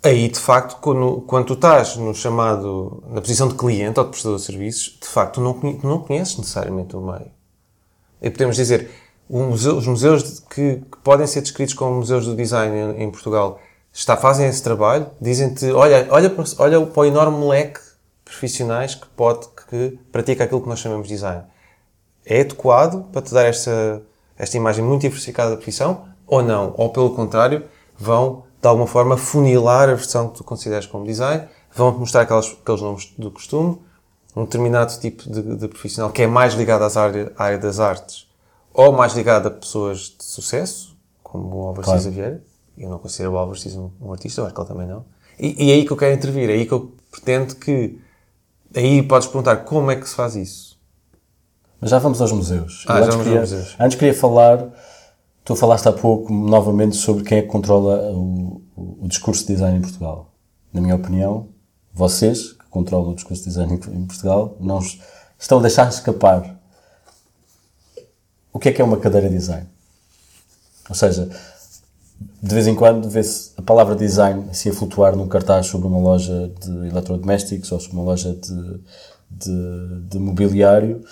Speaker 2: aí de facto, quando, quando tu estás no chamado, na posição de cliente ou de prestador de serviços, de facto tu não, tu não conheces necessariamente o meio. E podemos dizer, museu- os museus que, que podem ser descritos como museus do design em, em Portugal está, fazem esse trabalho, dizem-te, olha, olha, olha para o enorme leque profissionais que pode, que pratica aquilo que nós chamamos de design. É adequado para te dar esta, esta imagem muito diversificada da profissão ou não? Ou pelo contrário, vão de alguma forma, funilar a versão que tu consideras como design, vão-te mostrar aquelas, aqueles nomes do costume, um determinado tipo de, de profissional que é mais ligado às área, à área das artes ou mais ligado a pessoas de sucesso, como o Álvaro
Speaker 1: Claro.
Speaker 2: Cisa Vieira. Eu não considero o Álvaro Cisa um, um artista, eu acho que ele também não. E, e é aí que eu quero intervir, é aí que eu pretendo que... Aí podes perguntar como é que se faz isso.
Speaker 1: Mas já vamos aos museus.
Speaker 2: Ah,
Speaker 1: antes queria,
Speaker 2: museus.
Speaker 1: Antes queria falar, tu falaste há pouco novamente sobre quem é que controla o, o, o discurso de design em Portugal. Na minha opinião, vocês que controlam o discurso de design em Portugal não es- estão a deixar escapar. O que é que é uma cadeira de design? Ou seja, de vez em quando vê-se a palavra design assim a flutuar num cartaz sobre uma loja de eletrodomésticos ou sobre uma loja de, de, de mobiliário.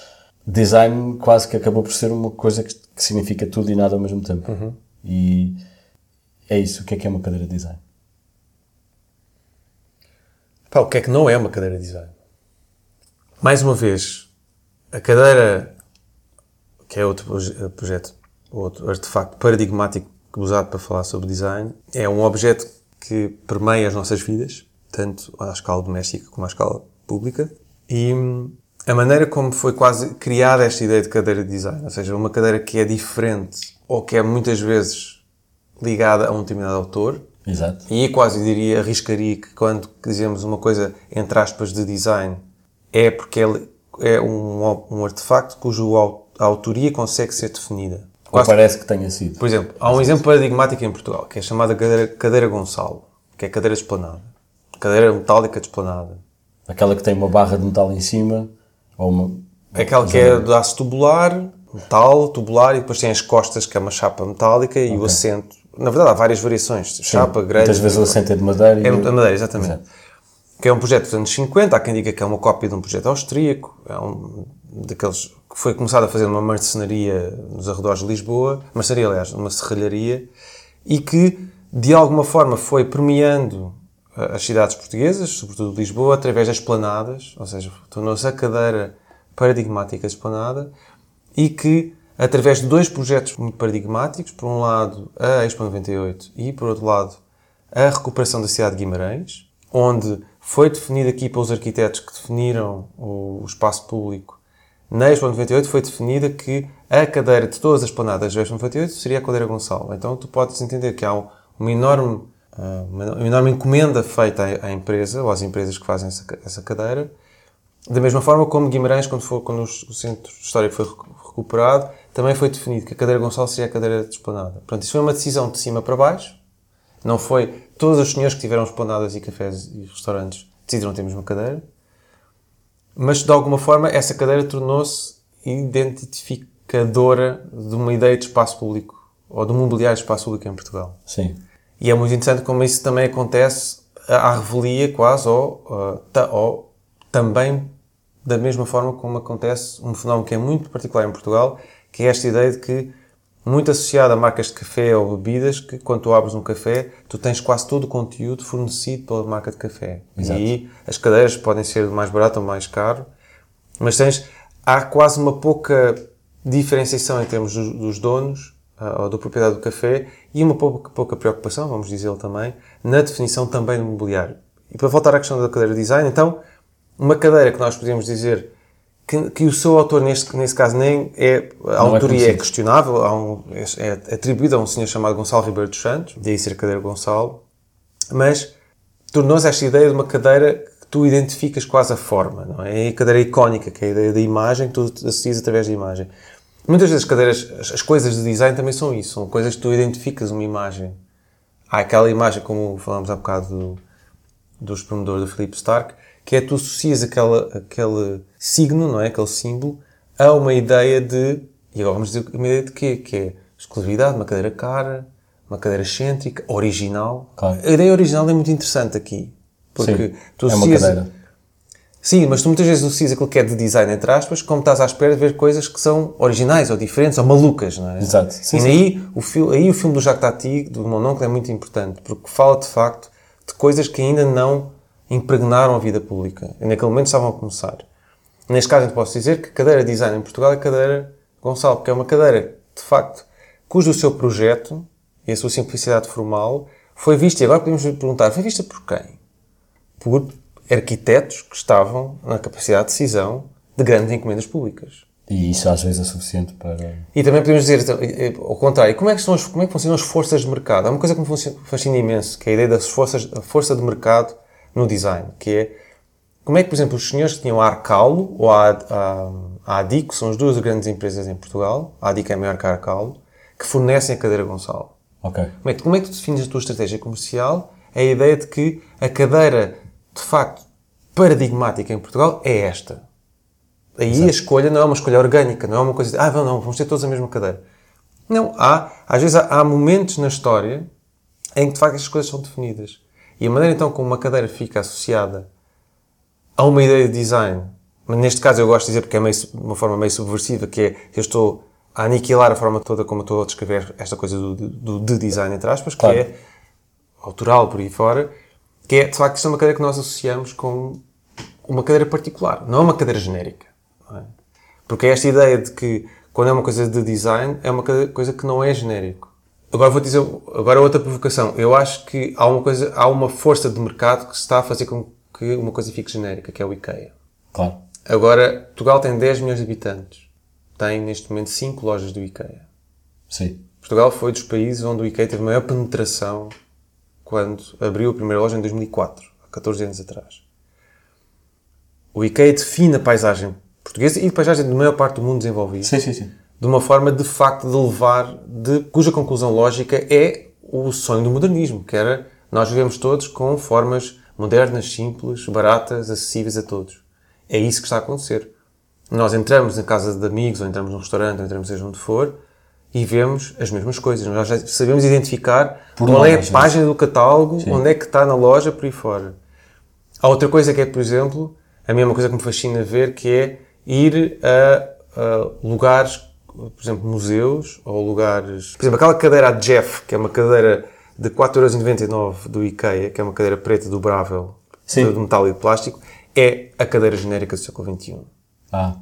Speaker 1: Design quase que acabou por ser uma coisa que, que significa tudo e nada ao mesmo tempo. E é isso. O que é que é uma cadeira de design?
Speaker 2: Pá, o que é que não é uma cadeira de design? Mais uma vez, a cadeira, que é outro proje- projeto, outro artefacto paradigmático usado para falar sobre design, é um objeto que permeia as nossas vidas, tanto à escala doméstica como à escala pública, e hum, a maneira como foi quase criada esta ideia de cadeira de design, ou seja, uma cadeira que é diferente ou que é muitas vezes ligada a um determinado autor,
Speaker 1: Exato.
Speaker 2: e quase diria, arriscaria que quando dizemos uma coisa, entre aspas, de design, é porque ele é um, um artefacto cujo a autoria consegue ser definida.
Speaker 1: Ou
Speaker 2: Quase-
Speaker 1: parece que tenha sido.
Speaker 2: por exemplo, há um exemplo paradigmático em Portugal, que é chamada cadeira, cadeira Gonçalo, que é cadeira de esplanada. Cadeira metálica de esplanada.
Speaker 1: Aquela que tem uma barra de metal em cima ou uma...
Speaker 2: Aquela que é de aço tubular, metal, tubular, e depois tem as costas, que é uma chapa metálica, e o assento. Na verdade, há várias variações. Chapa, grelha.
Speaker 1: Muitas vezes o assento é de madeira.
Speaker 2: É a madeira, exatamente.
Speaker 1: Exato.
Speaker 2: Que é um projeto dos anos 50, há quem diga que é uma cópia de um projeto austríaco, é um daqueles que foi começado a fazer numa marcenaria nos arredores de Lisboa, marcenaria, aliás, uma serralharia, e que, de alguma forma, foi permeando ah, as cidades portuguesas, sobretudo Lisboa, através das esplanadas, ou seja, tornou-se a cadeira paradigmática de esplanada, e que, através de dois projetos muito paradigmáticos, por um lado a Expo 98 e, por outro lado, a recuperação da cidade de Guimarães, onde foi definido aqui pelos arquitetos que definiram o, espaço público. Na Expo 98 foi definida que a cadeira de todas as planadas da Expo 98 seria a cadeira Gonçalo. Então tu podes entender que há um- uma enorme, ah, uma enorme encomenda feita à, empresa, ou às empresas que fazem essa, ca- essa cadeira, da mesma forma como Guimarães, quando, foi, quando o centro histórico foi recu- recuperado, também foi definido que a cadeira Gonçalo seria a cadeira de esplanada. Portanto, isso foi uma decisão de cima para baixo. Não foi todos os senhores que tiveram esplanadas e cafés e restaurantes decidiram ter a mesma cadeira. Mas, de alguma forma, essa cadeira tornou-se identificadora de uma ideia de espaço público ou de um mobiliário de espaço público em Portugal.
Speaker 1: Sim.
Speaker 2: E é muito interessante como isso também acontece à revelia, quase, ou, uh, ta- ou também da mesma forma como acontece um fenómeno que é muito particular em Portugal, que é esta ideia de que, muito associado a marcas de café ou bebidas, que quando tu abres um café, tu tens quase todo o conteúdo fornecido pela marca de café.
Speaker 1: Exato.
Speaker 2: E aí as cadeiras podem ser mais barato ou mais caro, mas tens, há quase uma pouca diferenciação em termos dos, dos donos ah, ou da propriedade do café e uma pouca, pouca preocupação, vamos dizê-lo também, na definição também do mobiliário. E para voltar à questão da cadeira de design, então, uma cadeira que nós podemos dizer que, que o seu autor, neste, nesse caso, nem é, a
Speaker 1: é
Speaker 2: autoria é,
Speaker 1: conhecido.
Speaker 2: questionável, um, é, é atribuída a um senhor chamado Gonçalo Ribeiro dos Santos, daí ser cadeira Gonçalo, mas tornou-se esta ideia de uma cadeira que tu identificas quase a forma, não é? É a cadeira icónica, que é a ideia da imagem, que tu associas através da imagem. Muitas vezes as cadeiras, as, as coisas de design também são isso, são coisas que tu identificas uma imagem. Há aquela imagem, como falámos há bocado do, do esplendor do Philip Stark, que é tu associas aquela, aquele signo, não é? Aquele símbolo, a uma ideia de, e agora vamos dizer uma ideia de quê? Que é exclusividade, uma cadeira cara, uma cadeira excêntrica, original.
Speaker 1: Claro.
Speaker 2: A ideia original é muito interessante aqui. Porque
Speaker 1: Sim.
Speaker 2: tu
Speaker 1: é uma
Speaker 2: associas,
Speaker 1: cadeira.
Speaker 2: Sim, mas tu muitas vezes associas aquilo que é de design, entre aspas, como estás à espera de ver coisas que são originais, ou diferentes, ou malucas, não é?
Speaker 1: Exato. Sim,
Speaker 2: e
Speaker 1: sim.
Speaker 2: aí o, fil- aí o filme do Jacques Tati, do Mononcle, é muito importante, porque fala, de facto, de coisas que ainda não impregnaram a vida pública. E naquele momento estavam a começar. Neste caso, eu te posso dizer que a cadeira de design em Portugal é a cadeira Gonçalo, porque é uma cadeira, de facto, cujo seu projeto e a sua simplicidade formal foi vista, e agora podemos perguntar, foi vista por quem? Por arquitetos que estavam na capacidade de decisão de grandes encomendas públicas.
Speaker 1: E isso às vezes é suficiente para.
Speaker 2: E também podemos dizer, então, ao contrário, como é que, são as- como é que funcionam as forças de mercado? Há uma coisa que me fascina imenso, que é a ideia das forças, a força de mercado no design, que é como é que, por exemplo, os senhores que tinham a Arcalo ou a, a, a Adico, são as duas grandes empresas em Portugal, a Adico é maior que a Arcalo, que fornecem a cadeira Gonçalo. Como é, que, como é que tu defines a tua estratégia comercial? É a ideia de que a cadeira, de facto, paradigmática em Portugal é esta. Aí a escolha não é uma escolha orgânica, não é uma coisa de, ah, não, não, vamos ter todos a mesma cadeira. Não, há, às vezes há, há momentos na história em que, de facto, estas coisas são definidas. E a maneira, então, como uma cadeira fica associada a uma ideia de design, mas neste caso eu gosto de dizer porque é meio, uma forma meio subversiva, que é, eu estou a aniquilar a forma toda como estou a descrever esta coisa do, do, de design, entre aspas, que
Speaker 1: Claro.
Speaker 2: é autoral por aí fora, que é, de facto, isto é uma cadeira que nós associamos com uma cadeira particular, não é uma cadeira genérica. é? Porque é esta ideia de que, quando é uma coisa de design, é uma coisa que não é genérico. Agora vou dizer, agora outra provocação. Eu acho que há uma coisa, há uma força de mercado que se está a fazer com que uma coisa fique genérica, que é o IKEA.
Speaker 1: Claro.
Speaker 2: Agora, Portugal tem 10 milhões de habitantes. Tem, neste momento, 5 lojas do IKEA.
Speaker 1: Sim.
Speaker 2: Portugal foi dos países onde o IKEA teve maior penetração quando abriu a primeira loja em 2004, há 14 anos atrás. O IKEA define a paisagem portuguesa e a paisagem da maior parte do mundo desenvolvido
Speaker 1: Sim, sim, sim.
Speaker 2: De uma forma de facto de levar, de, cuja conclusão lógica é o sonho do modernismo, que era nós vivemos todos com formas modernas, simples, baratas, acessíveis a todos. É isso que está a acontecer. Nós entramos na casa de amigos, ou entramos num restaurante, ou entramos seja onde for, e vemos as mesmas coisas. Nós já sabemos identificar
Speaker 1: Por
Speaker 2: qual é a página do catálogo,
Speaker 1: Sim.
Speaker 2: onde é que está na loja, por aí fora. Há outra coisa que é, por exemplo, a mesma coisa que me fascina ver, que é ir a, a lugares, por exemplo, museus, ou lugares... Por exemplo, aquela cadeira a Jeff, que é uma cadeira de 4,99€ do IKEA, que é uma cadeira preta dobrável,
Speaker 1: Sim.
Speaker 2: de metal e de plástico, é a cadeira genérica do século XXI.
Speaker 1: Ah,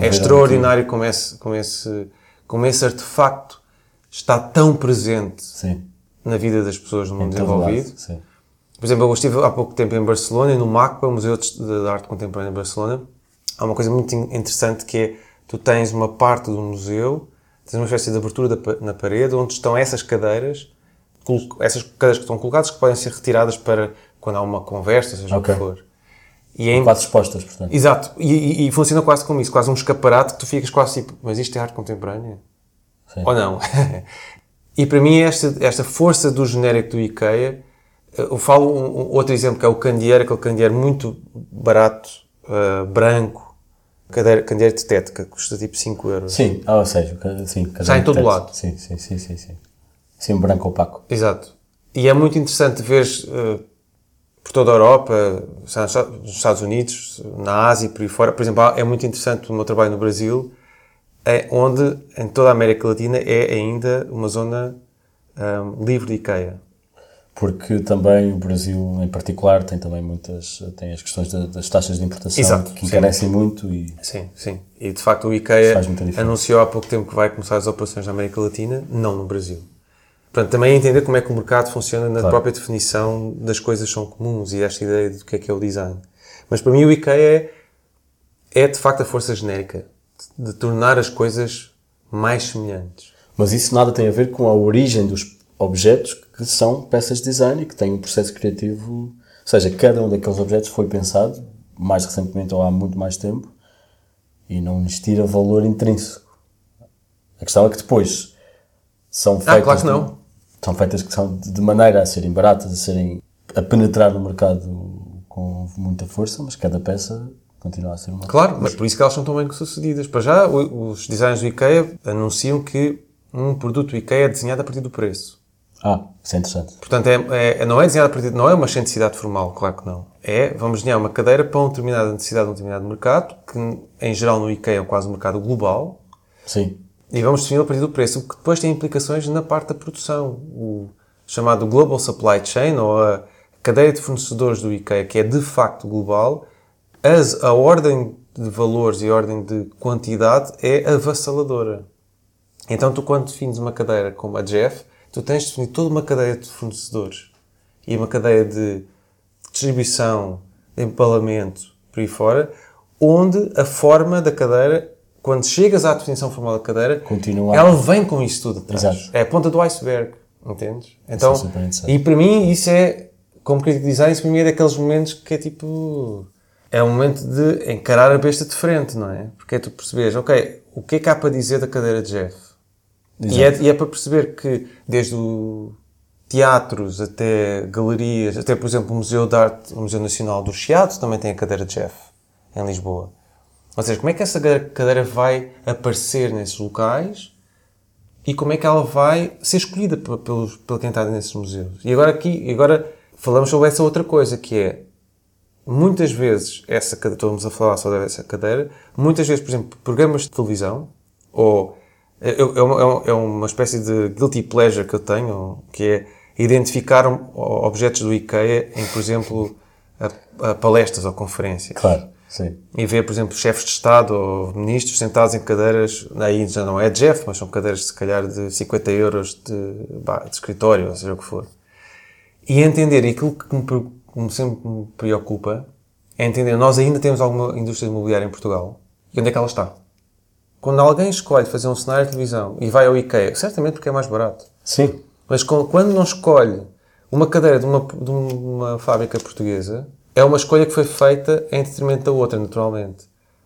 Speaker 2: É extraordinário como esse, como, esse, como esse artefacto está tão presente
Speaker 1: Sim.
Speaker 2: na vida das pessoas no mundo
Speaker 1: lado,
Speaker 2: desenvolvido. Por exemplo, eu estive há pouco tempo em Barcelona no MACPA, o Museu de Arte Contemporânea de Barcelona, há uma coisa muito in- interessante que é, tu tens uma parte do museu, tens uma espécie de abertura na parede, onde estão essas cadeiras, essas cadeiras que estão colocadas, que podem ser retiradas para quando há uma conversa, seja
Speaker 1: Ok.
Speaker 2: o que for. E é
Speaker 1: Quase expostas, portanto.
Speaker 2: Exato, e, e- e funciona quase como isso, quase um escaparate que tu ficas quase tipo, mas isto é arte contemporânea?
Speaker 1: Sim.
Speaker 2: Ou não? e para mim esta, esta força do genérico do IKEA, eh, eu falo um, um outro exemplo que é o candeeiro, aquele candeeiro muito barato, eh, branco, cadeira, candeeiro de tética, custa tipo 5 euros.
Speaker 1: Sim, ah, ou seja, sim,
Speaker 2: Está em
Speaker 1: um
Speaker 2: todo
Speaker 1: tem-
Speaker 2: lado.
Speaker 1: Sim, sim, sim, sim, sim. Sim, um branco opaco.
Speaker 2: Exato. E é muito interessante ver eh, por toda a Europa, nos Estados Unidos, na Ásia e por aí fora. Por exemplo, é muito interessante o meu trabalho no Brasil, é onde em toda a América Latina é ainda uma zona ahm, livre de IKEA.
Speaker 1: Porque também o Brasil, em particular, tem também muitas, tem as questões da- das taxas de importação
Speaker 2: Exato,
Speaker 1: que encarecem muito e
Speaker 2: Sim, sim. E de facto o IKEA anunciou há pouco tempo que vai começar as operações na América Latina, não no Brasil. Portanto, também entender como é que o mercado funciona na
Speaker 1: Claro.
Speaker 2: própria definição das coisas são comuns e esta ideia do que é que é o design. Mas para mim o IKEA é, é de facto a força genérica de tornar as coisas mais semelhantes.
Speaker 1: Mas isso nada tem a ver com a origem dos objetos que são peças de design e que têm um processo criativo. Ou seja, cada um daqueles objetos foi pensado mais recentemente ou há muito mais tempo e não lhes tira valor intrínseco. A questão é que depois são feitas.
Speaker 2: Ah, claro que não.
Speaker 1: de- são feitas que são de maneira a serem baratas, a serem. a penetrar no mercado com muita força, mas cada peça continua a ser uma.
Speaker 2: Claro, mas por isso que elas são tão bem sucedidas. Para já, os designers do IKEA anunciam que um produto IKEA é desenhado a partir do preço.
Speaker 1: Ah, isso é interessante.
Speaker 2: Portanto, é, é- não é desenhado a partir, não é uma necessidade formal, claro que não. É, vamos desenhar uma cadeira para uma determinada necessidade de um determinado mercado, que em geral no IKEA é quase um mercado global,
Speaker 1: Sim.
Speaker 2: e vamos definir a partir do preço, o que depois tem implicações na parte da produção. O chamado Global Supply Chain, ou a cadeia de fornecedores do IKEA, que é de facto global, as, a ordem de valores e a ordem de quantidade é avassaladora. Então, tu quando defines uma cadeira como a Jeff, tu tens de definir toda uma cadeia de fornecedores e uma cadeia de distribuição, de empalamento, por aí fora, onde a forma da cadeira, quando chegas à definição formal da cadeira,
Speaker 1: Continua.
Speaker 2: ela vem com isso tudo atrás.
Speaker 1: Exato.
Speaker 2: É a ponta do iceberg, entendes? Então,
Speaker 1: é super interessante.
Speaker 2: e para mim isso é, como crítico de design, isso para mim é daqueles momentos que é tipo... É um momento de encarar a besta de frente, não é? Porque é tu perceberes, ok, o que é que há para dizer da cadeira de Jeff? E é, e é para perceber que, desde teatros até galerias, até, por exemplo, o Museu de Arte, o Museu Nacional do Chiado também tem a cadeira de Jeff, em Lisboa. Ou seja, como é que essa cadeira- vai aparecer nesses locais e como é que ela vai ser escolhida pe- pelos, pelo quem está nesses museus. E agora aqui, agora falamos sobre essa outra coisa, que é, muitas vezes, essa cadeira, estamos a falar só dessa cadeira, muitas vezes, por exemplo, programas de televisão, ou é, é uma, é é uma espécie de guilty pleasure que eu tenho, que é identificar objetos do IKEA em, por exemplo, a, a palestras ou conferências.
Speaker 1: Claro, sim.
Speaker 2: E ver, por exemplo, chefes de Estado ou ministros sentados em cadeiras, aí já não é Jeff, mas são cadeiras, se calhar, de 50 euros de, bah, de escritório, ou seja o que for. E entender, e aquilo que me, pre- que me sempre me preocupa, é entender, nós ainda temos alguma indústria imobiliária em Portugal, e onde é que ela está? Quando alguém escolhe fazer um cenário de televisão e vai ao IKEA, certamente porque é mais barato,
Speaker 1: Sim.
Speaker 2: mas quando não escolhe uma cadeira de uma, de uma fábrica portuguesa, é uma escolha que foi feita em detrimento da outra, naturalmente.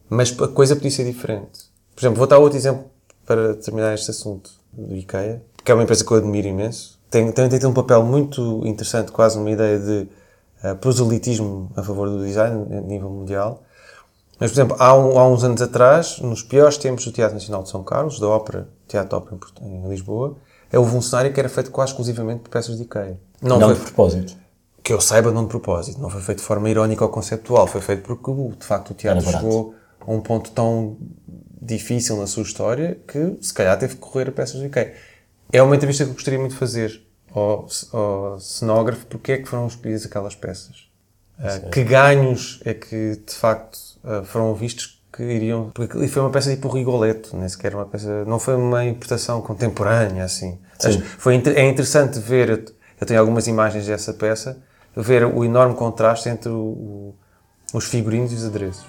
Speaker 2: Mas a coisa podia ser diferente. Por exemplo, vou dar outro exemplo para terminar este assunto do IKEA, que é uma empresa que eu admiro imenso. Tem, tem, tem tido um papel muito interessante, quase uma ideia de uh, proselitismo a favor do design a nível mundial. Mas, por exemplo, há, um- há uns anos atrás, nos piores tempos do Teatro Nacional de São Carlos, da Ópera, Teatro de Ópera em em Lisboa, houve um cenário que era feito quase exclusivamente por peças de IKEA. Não,
Speaker 1: Não,
Speaker 2: foi,
Speaker 1: de propósito.
Speaker 2: que eu saiba, não de propósito. Não foi feito de forma irónica ou conceptual. Foi feito porque, de facto, o teatro
Speaker 1: barato.
Speaker 2: chegou a um ponto tão difícil na sua história que, se calhar, teve que correr a peças de IKEA. É uma entrevista que eu gostaria muito de fazer ao, ao cenógrafo porque é que foram escolhidas aquelas peças. Ah, que ganhos é que, de facto, foram vistos que iriam... Ali foi uma peça tipo Rigoletto, nem sequer uma peça... Não foi uma importação contemporânea, assim. Acho- Foi, é interessante ver, eu- tenho algumas imagens dessa peça, ver o enorme contraste entre o- os figurinos e os adereços.